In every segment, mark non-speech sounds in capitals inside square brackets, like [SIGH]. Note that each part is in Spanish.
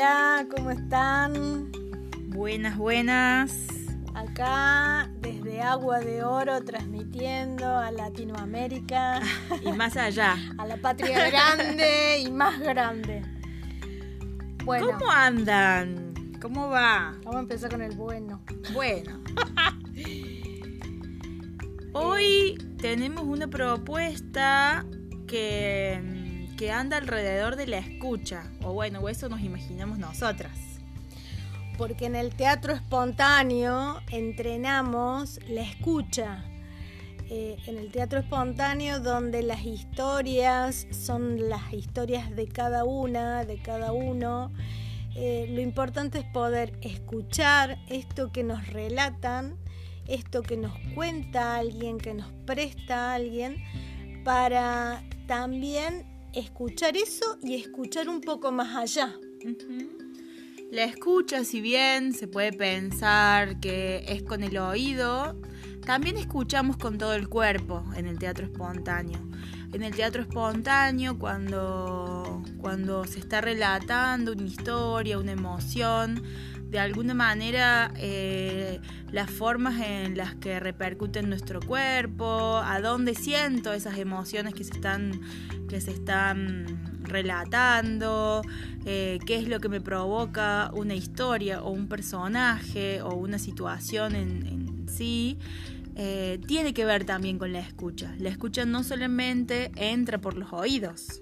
Hola, ¿cómo están? Buenas, buenas. Acá desde Agua de Oro transmitiendo a Latinoamérica. Y más allá. [LAUGHS] a la patria grande y más grande. Bueno. ¿Cómo andan? ¿Cómo va? Vamos a empezar con el bueno. Bueno. [LAUGHS] Hoy tenemos una propuesta que, que anda alrededor de la escucha. O bueno, eso nos imaginamos nosotras porque en el teatro espontáneo entrenamos la escucha. Eh, en el teatro espontáneo donde las historias son las historias de cada una, de cada uno, eh, lo importante es poder escuchar esto que nos relatan, esto que nos cuenta alguien, que nos presta alguien, para también escuchar eso y escuchar un poco más allá. La escucha, si bien se puede pensar que es con el oído, también escuchamos con todo el cuerpo en el teatro espontáneo. En el teatro espontáneo, cuando, cuando se está relatando una historia, una emoción, de alguna manera eh, las formas en las que repercuten nuestro cuerpo, a dónde siento esas emociones que se están, que se están relatando, eh, qué es lo que me provoca una historia o un personaje o una situación en, sí, eh, tiene que ver también con la escucha. La escucha no solamente entra por los oídos.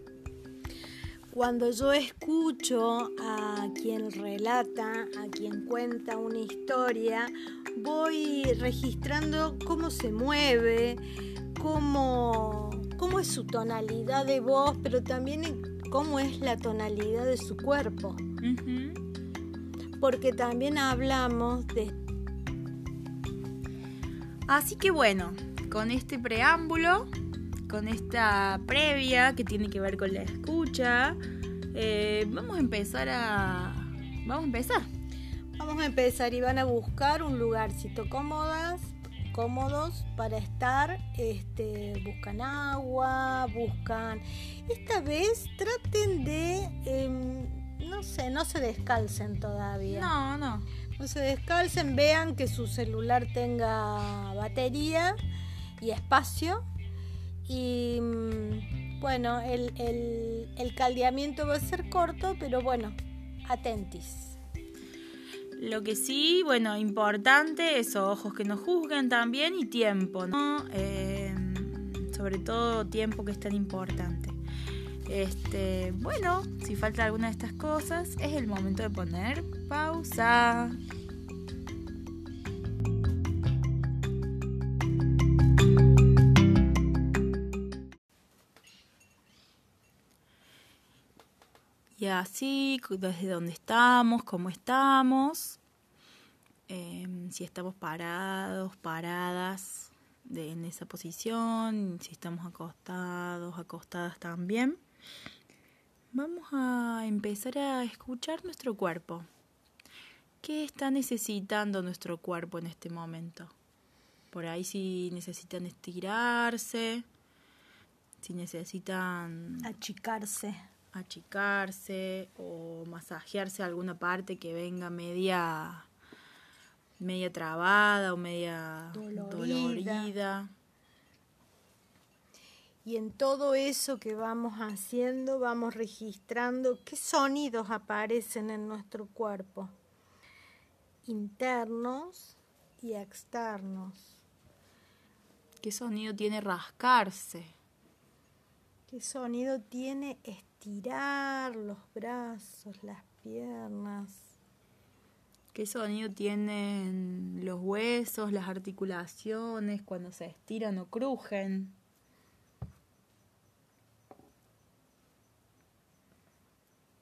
Cuando yo escucho a quien relata, a quien cuenta una historia, voy registrando cómo se mueve, cómo, cómo es su tonalidad de voz, pero también cómo es la tonalidad de su cuerpo. Porque también hablamos de... Así que bueno, con este preámbulo, con esta previa que tiene que ver con la escucha, eh, vamos a empezar a... Vamos a empezar. Vamos a empezar y van a buscar un lugarcito cómodas cómodos para estar, este, buscan agua, buscan... Esta vez traten de, em, no sé, no se descalcen todavía. No, no. No se descalcen, vean que su celular tenga batería y espacio. Y bueno, el, caldeamiento va a ser corto, pero bueno, atentis. Lo que sí, bueno, importante es ojos que nos juzguen también y tiempo, ¿no? Em, sobre todo tiempo que es tan importante. Este, bueno, si falta alguna de estas cosas, es el momento de poner pausa. Y así, desde dónde estamos, cómo estamos, em, si estamos parados, paradas en esa posición, si estamos acostados, acostadas también. Vamos a empezar a escuchar nuestro cuerpo. ¿Qué está necesitando nuestro cuerpo en este momento? Por ahí si necesitan estirarse, si necesitan achicarse achicarse o masajearse alguna parte que venga media media trabada o media dolorida. Y en todo eso que vamos haciendo, vamos registrando qué sonidos aparecen en nuestro cuerpo, internos y externos. ¿Qué sonido tiene rascarse? ¿Qué sonido tiene estirar los brazos, las piernas. ¿Qué sonido tienen los huesos, las articulaciones cuando se estiran o crujen?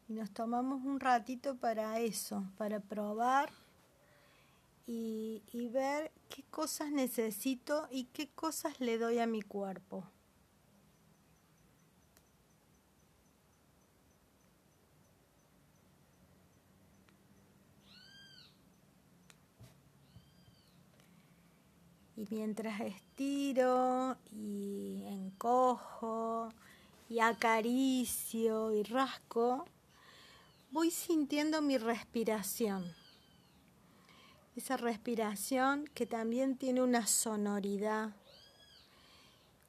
Y nos tomamos un ratito para eso, para probar y, y ver qué cosas necesito y qué cosas le doy a mi cuerpo. Y mientras estiro y encojo y acaricio y rasco, voy sintiendo mi respiración. Esa respiración que también tiene una sonoridad,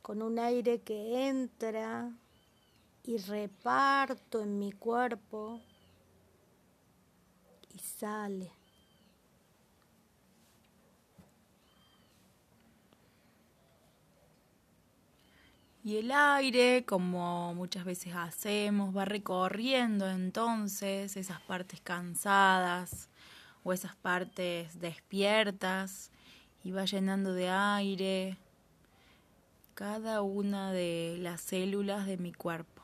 con un aire que entra y reparto en mi cuerpo y sale. Y el aire, como muchas veces hacemos, va recorriendo entonces esas partes cansadas o esas partes despiertas y va llenando de aire cada una de las células de mi cuerpo.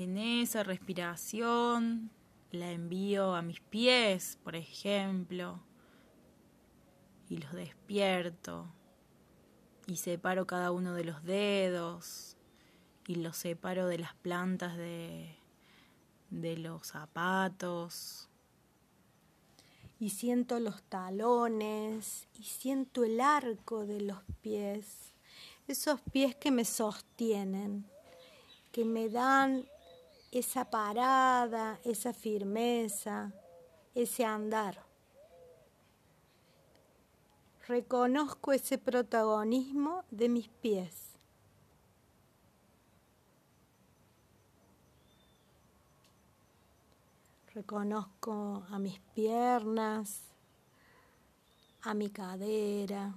En esa respiración la envío a mis pies, por ejemplo, y los despierto y separo cada uno de los dedos y los separo de las plantas de, de los zapatos. Y siento los talones y siento el arco de los pies, esos pies que me sostienen, que me dan esa parada, esa firmeza, ese andar. Reconozco ese protagonismo de mis pies. Reconozco a mis piernas, a mi cadera.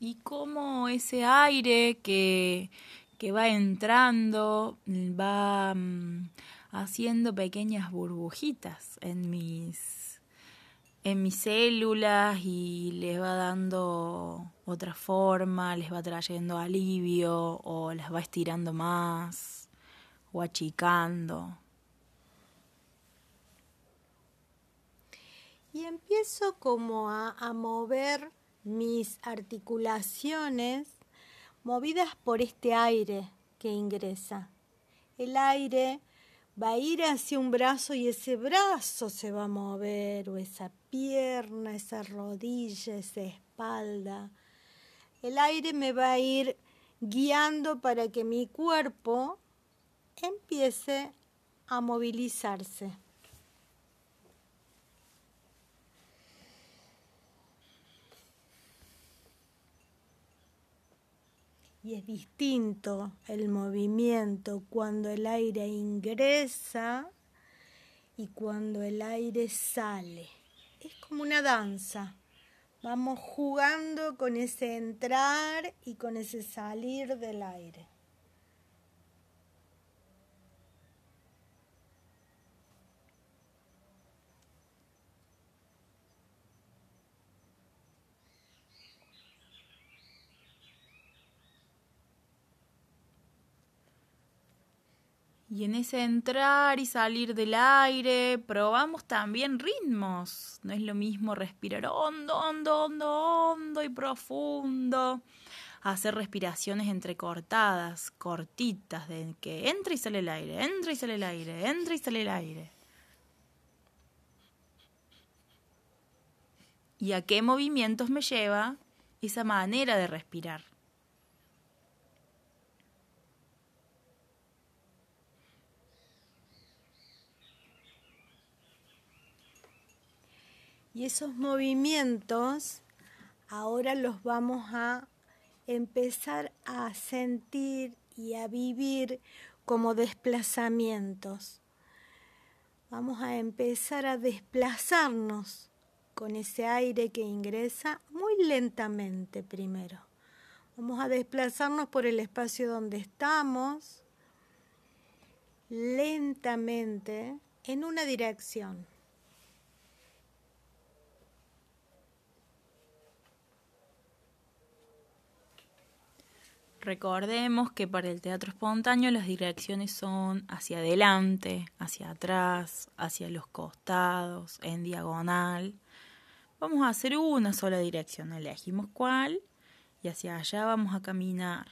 Y cómo ese aire que que va entrando, va mm, haciendo pequeñas burbujitas en mis, en mis células y les va dando otra forma, les va trayendo alivio o las va estirando más o achicando. Y empiezo como a, a mover mis articulaciones movidas por este aire que ingresa. El aire va a ir hacia un brazo y ese brazo se va a mover, o esa pierna, esa rodilla, esa espalda. El aire me va a ir guiando para que mi cuerpo empiece a movilizarse. Y es distinto el movimiento cuando el aire ingresa y cuando el aire sale. Es como una danza. Vamos jugando con ese entrar y con ese salir del aire. Y en ese entrar y salir del aire, probamos también ritmos. No es lo mismo respirar hondo, hondo, hondo, hondo y profundo. Hacer respiraciones entrecortadas, cortitas, de que entra y sale el aire, entra y sale el aire, entra y sale el aire. ¿Y a qué movimientos me lleva esa manera de respirar? Y esos movimientos ahora los vamos a empezar a sentir y a vivir como desplazamientos. Vamos a empezar a desplazarnos con ese aire que ingresa muy lentamente primero. Vamos a desplazarnos por el espacio donde estamos, lentamente, en una dirección. Recordemos que para el teatro espontáneo las direcciones son hacia adelante, hacia atrás, hacia los costados, en diagonal. Vamos a hacer una sola dirección, elegimos cuál y hacia allá vamos a caminar.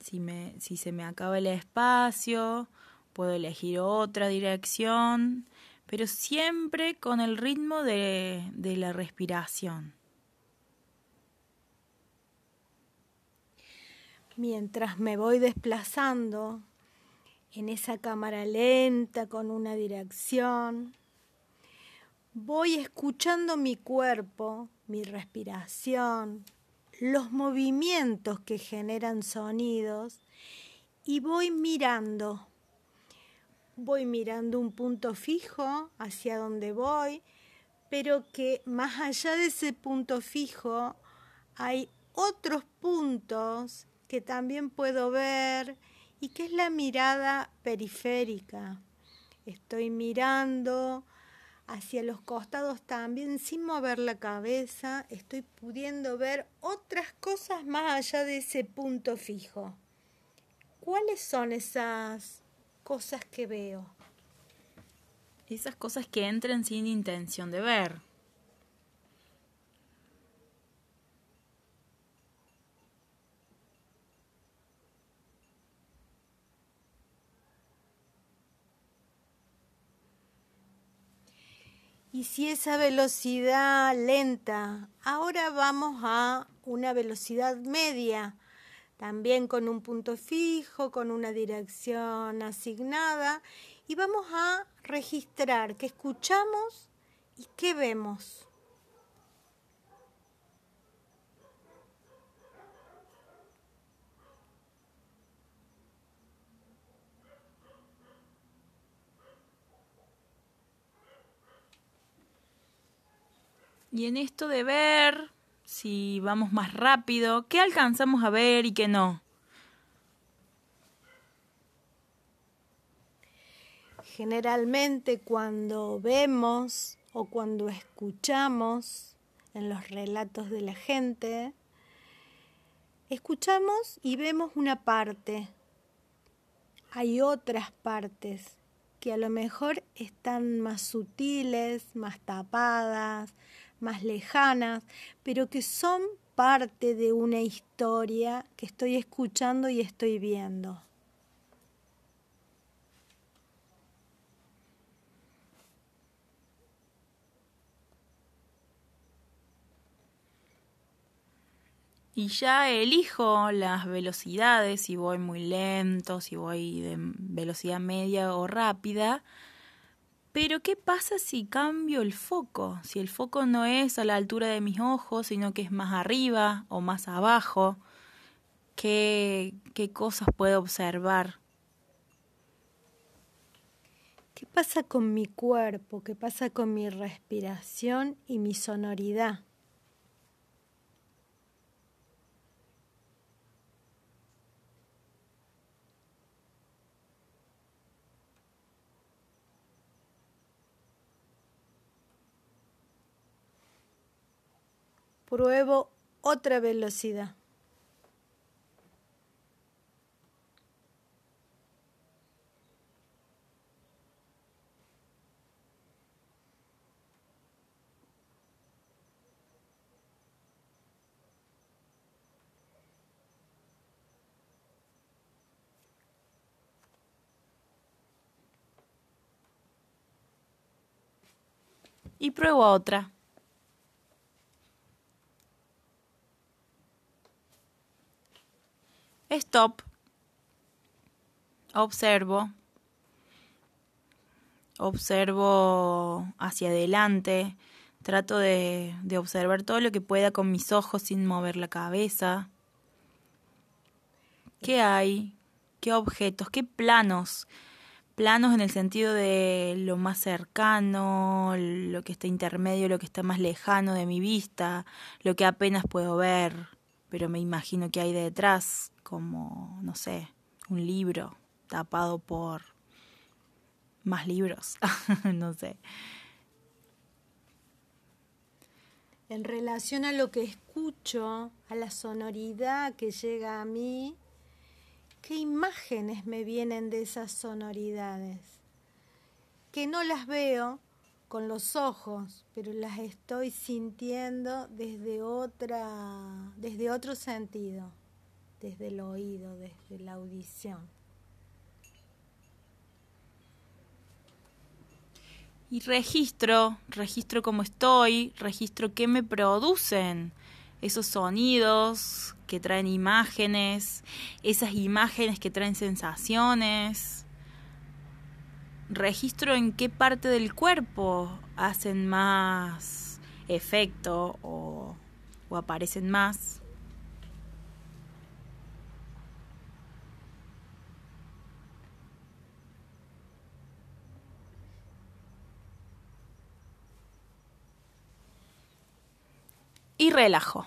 Si, me, si se me acaba el espacio, puedo elegir otra dirección, pero siempre con el ritmo de, de la respiración. Mientras me voy desplazando en esa cámara lenta con una dirección, voy escuchando mi cuerpo, mi respiración, los movimientos que generan sonidos y voy mirando. Voy mirando un punto fijo hacia donde voy, pero que más allá de ese punto fijo hay otros puntos que también puedo ver y que es la mirada periférica. Estoy mirando hacia los costados también sin mover la cabeza, estoy pudiendo ver otras cosas más allá de ese punto fijo. ¿Cuáles son esas cosas que veo? Esas cosas que entran sin intención de ver. Y si esa velocidad lenta, ahora vamos a una velocidad media, también con un punto fijo, con una dirección asignada, y vamos a registrar qué escuchamos y qué vemos. Y en esto de ver si vamos más rápido, qué alcanzamos a ver y qué no. Generalmente cuando vemos o cuando escuchamos en los relatos de la gente, escuchamos y vemos una parte. Hay otras partes que a lo mejor están más sutiles, más tapadas, más lejanas, pero que son parte de una historia que estoy escuchando y estoy viendo. Y ya elijo las velocidades, si voy muy lento, si voy de velocidad media o rápida, pero ¿qué pasa si cambio el foco? Si el foco no es a la altura de mis ojos, sino que es más arriba o más abajo, ¿qué, qué cosas puedo observar? ¿Qué pasa con mi cuerpo? ¿Qué pasa con mi respiración y mi sonoridad? Pruebo otra velocidad. Y pruebo otra. Stop. Observo. Observo hacia adelante. Trato de, de, observar todo lo que pueda con mis ojos sin mover la cabeza. ¿Qué hay? ¿Qué objetos? ¿Qué planos? Planos en el sentido de lo más cercano, lo que está intermedio, lo que está más lejano de mi vista, lo que apenas puedo ver, pero me imagino que hay detrás como, no sé, un libro tapado por más libros, [LAUGHS] no sé. En relación a lo que escucho, a la sonoridad que llega a mí, ¿qué imágenes me vienen de esas sonoridades? Que no las veo con los ojos, pero las estoy sintiendo desde otra desde otro sentido desde el oído, desde la audición. Y registro, registro cómo estoy, registro qué me producen esos sonidos que traen imágenes, esas imágenes que traen sensaciones. Registro en qué parte del cuerpo hacen más efecto o, o aparecen más. Y relajo.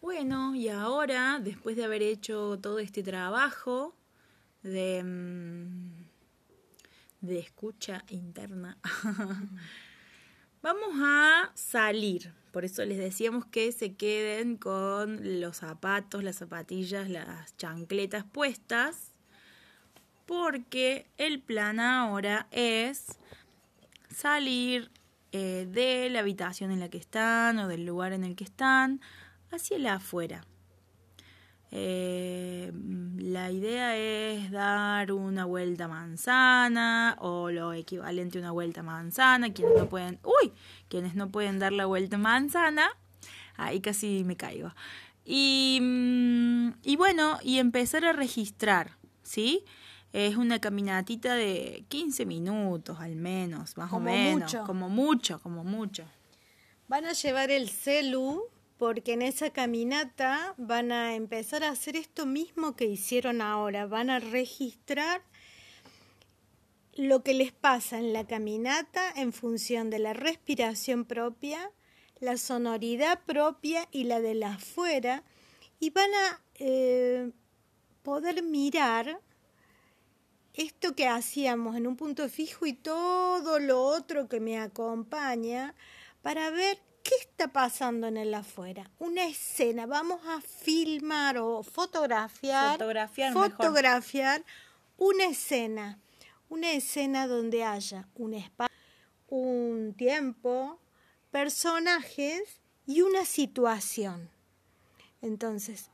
Bueno, y ahora, después de haber hecho todo este trabajo de, mm, de escucha interna, [LAUGHS] vamos a salir. Por eso les decíamos que se queden con los zapatos, las zapatillas, las chancletas puestas, porque el plan ahora es salir eh, de la habitación en la que están o del lugar en el que están hacia el afuera. Eh, la idea es dar una vuelta manzana o lo equivalente a una vuelta manzana. Quienes no pueden, uy, quienes no pueden dar la vuelta manzana, ahí casi me caigo. Y, mm, y bueno, y empezar a registrar, ¿sí? Es una caminatita de 15 minutos al menos, más o menos. Como mucho, como mucho. Van a llevar el celu porque en esa caminata van a empezar a hacer esto mismo que hicieron ahora. Van a registrar lo que les pasa en la caminata en función de la respiración propia, la sonoridad propia y la de la afuera. Y van a eh, poder mirar esto que hacíamos en un punto fijo y todo lo otro que me acompaña para ver qué está pasando en el afuera. Una escena, vamos a filmar o fotografiar, fotografiar, fotografiar una escena, una escena donde haya un espacio, un tiempo, personajes y una situación. Entonces,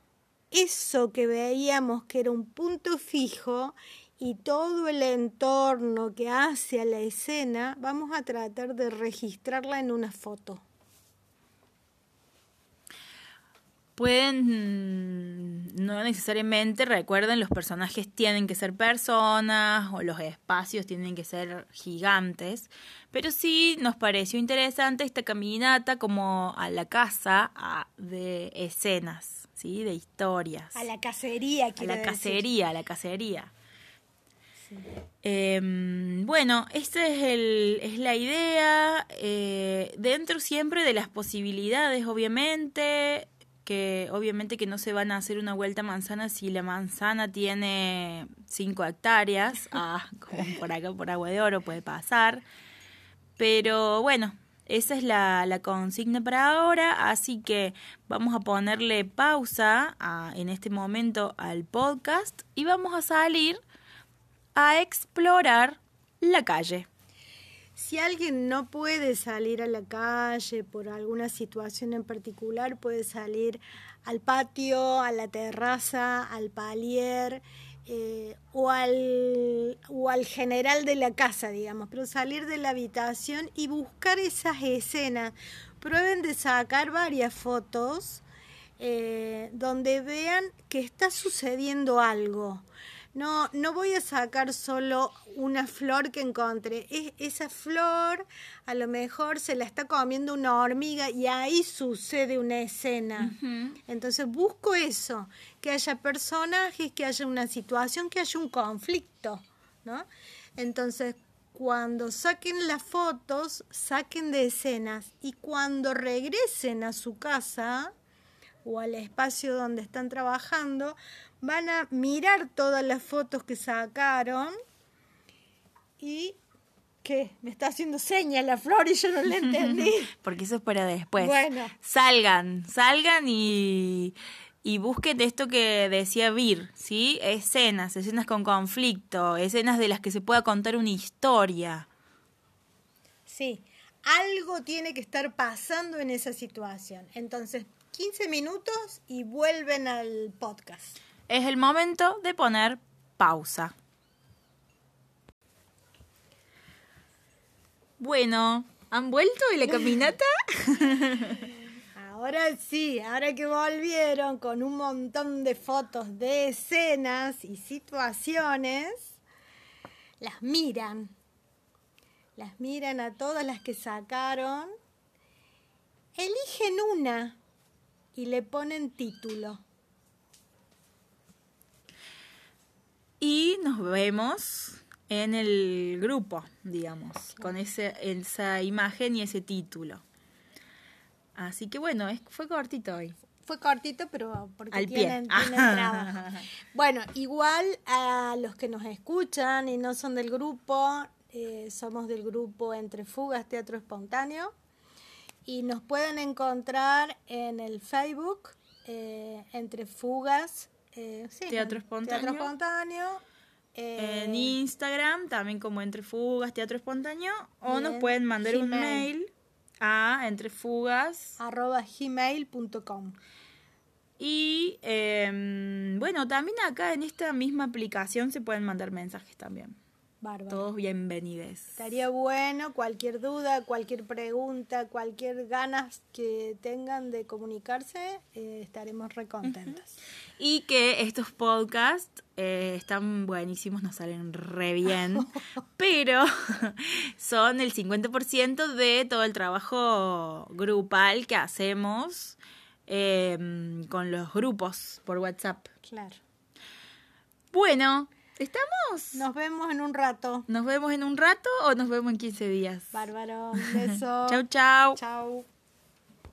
eso que veíamos que era un punto fijo y todo el entorno que hace a la escena, vamos a tratar de registrarla en una foto. Pueden, no necesariamente, recuerden, los personajes tienen que ser personas o los espacios tienen que ser gigantes, pero sí nos pareció interesante esta caminata como a la casa de escenas, ¿sí? de historias. A la cacería, A la cacería, a la cacería. Em, bueno, esta es, el, es la idea, eh, dentro siempre de las posibilidades, obviamente, que obviamente que no se van a hacer una vuelta manzana si la manzana tiene 5 hectáreas, [LAUGHS] ah, como por acá por Agua de Oro puede pasar, pero bueno, esa es la, la, consigna para ahora, así que vamos a ponerle pausa en este momento al podcast y vamos a salir a explorar la calle. Si alguien no puede salir a la calle por alguna situación en particular, puede salir al patio, a la terraza, al palier eh, o, al, o al general de la casa, digamos, pero salir de la habitación y buscar esas escenas. Prueben de sacar varias fotos eh, donde vean que está sucediendo algo. No, no voy a sacar solo una flor que encontré. Es, esa flor a lo mejor se la está comiendo una hormiga y ahí sucede una escena. Entonces busco eso, que haya personajes, que haya una situación, que haya un conflicto, ¿no? Entonces, cuando saquen las fotos, saquen de escenas y cuando regresen a su casa o al espacio donde están trabajando, van a mirar todas las fotos que sacaron y ¿qué? Me está haciendo señas la flor y yo no le entendí. [LAUGHS] Porque eso es para después. Bueno. Salgan, salgan y, y busquen esto que decía Vir, ¿sí? Escenas, escenas con conflicto, escenas de las que se pueda contar una historia. Sí, algo tiene que estar pasando en esa situación. Entonces, 15 minutos y vuelven al podcast. Es el momento de poner pausa. Bueno, ¿han vuelto de la caminata? [LAUGHS] Ahora sí, ahora que volvieron con un montón de fotos de escenas y situaciones, las miran. Las miran a todas las que sacaron. Eligen una y le ponen título. Y nos vemos en el grupo, digamos, con ese, esa imagen y ese título. Así que bueno, es, fue cortito hoy. Fue cortito, pero porque Al pie. tienen, tienen [LAUGHS] trabajo. Bueno, igual a los que nos escuchan y no son del grupo, eh, somos del grupo Entre Fugas Teatro Espontáneo y nos pueden encontrar en el Facebook eh, Entre Fugas eh, sí, Teatro Espontáneo. Teatro Espontáneo. eh, en Instagram, también como Entre Fugas, Teatro Espontáneo, o nos pueden mandar un mail a Entre Fugas. arroba gmail.com. Y em, bueno, también acá en esta misma aplicación se pueden mandar mensajes también. Bárbaro. Todos bienvenidos. Estaría bueno, cualquier duda, cualquier pregunta, cualquier ganas que tengan de comunicarse, eh, estaremos recontentos. Y que estos podcasts eh, están buenísimos, nos salen re bien, [LAUGHS] pero [LAUGHS] son el 50% de todo el trabajo grupal que hacemos em, con los grupos por WhatsApp. Claro. Bueno, ¿estamos? Nos vemos en un rato. ¿Nos vemos en un rato o nos vemos en 15 días? Bárbaro. Un beso. [LAUGHS] Chau, chau. Chau.